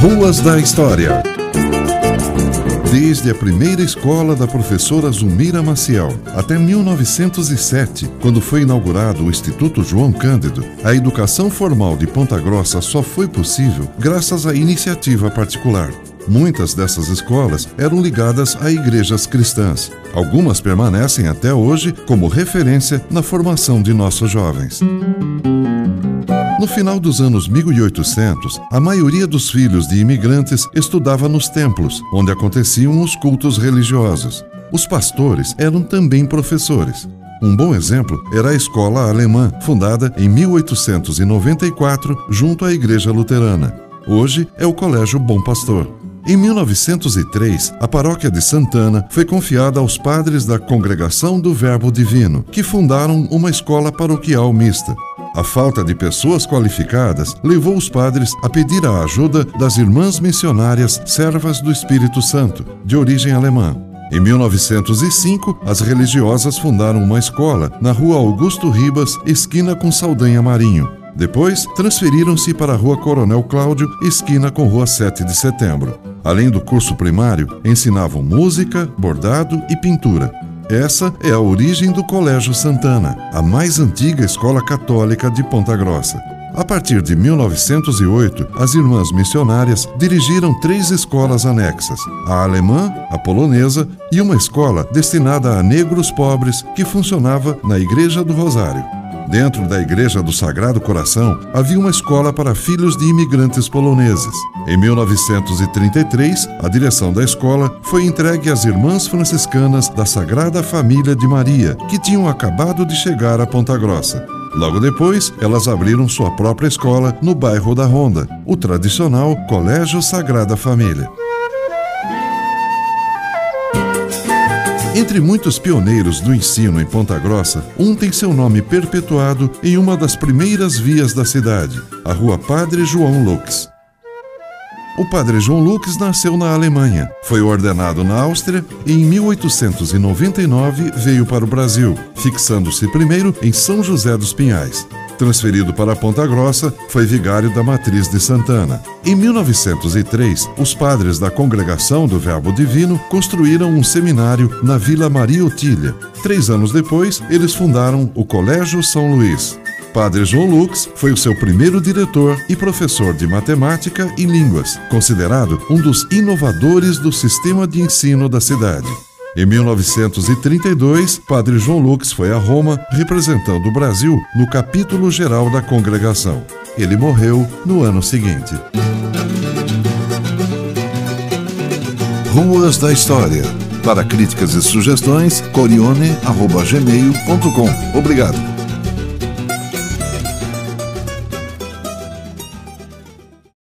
Ruas da História. Desde a primeira escola da professora Zumira Maciel até 1907, quando foi inaugurado o Instituto João Cândido, a educação formal de Ponta Grossa só foi possível graças à iniciativa particular. Muitas dessas escolas eram ligadas a igrejas cristãs. Algumas permanecem até hoje como referência na formação de nossos jovens. No final dos anos 1800, a maioria dos filhos de imigrantes estudava nos templos, onde aconteciam os cultos religiosos. Os pastores eram também professores. Um bom exemplo era a escola alemã, fundada em 1894 junto à Igreja Luterana. Hoje é o Colégio Bom Pastor. Em 1903, a paróquia de Santana foi confiada aos padres da Congregação do Verbo Divino, que fundaram uma escola paroquial mista. A falta de pessoas qualificadas levou os padres a pedir a ajuda das irmãs missionárias servas do Espírito Santo, de origem alemã. Em 1905, as religiosas fundaram uma escola na rua Augusto Ribas, esquina com Saldanha Marinho. Depois, transferiram-se para a rua Coronel Cláudio, esquina com rua 7 de setembro. Além do curso primário, ensinavam música, bordado e pintura. Essa é a origem do Colégio Santana, a mais antiga escola católica de Ponta Grossa. A partir de 1908, as irmãs missionárias dirigiram três escolas anexas: a alemã, a polonesa e uma escola destinada a negros pobres que funcionava na Igreja do Rosário. Dentro da Igreja do Sagrado Coração havia uma escola para filhos de imigrantes poloneses. Em 1933, a direção da escola foi entregue às irmãs franciscanas da Sagrada Família de Maria, que tinham acabado de chegar a Ponta Grossa. Logo depois, elas abriram sua própria escola no bairro da Ronda, o tradicional Colégio Sagrada Família. Entre muitos pioneiros do ensino em Ponta Grossa, um tem seu nome perpetuado em uma das primeiras vias da cidade, a Rua Padre João Lux. O padre João Lux nasceu na Alemanha, foi ordenado na Áustria e em 1899 veio para o Brasil, fixando-se primeiro em São José dos Pinhais. Transferido para Ponta Grossa, foi vigário da Matriz de Santana. Em 1903, os padres da Congregação do Verbo Divino construíram um seminário na Vila Maria Otília. Três anos depois, eles fundaram o Colégio São Luís. Padre João Lux foi o seu primeiro diretor e professor de matemática e línguas, considerado um dos inovadores do sistema de ensino da cidade. Em 1932, Padre João Lux foi a Roma representando o Brasil no capítulo geral da congregação. Ele morreu no ano seguinte. Ruas da História. Para críticas e sugestões, corione.gmail.com. Obrigado.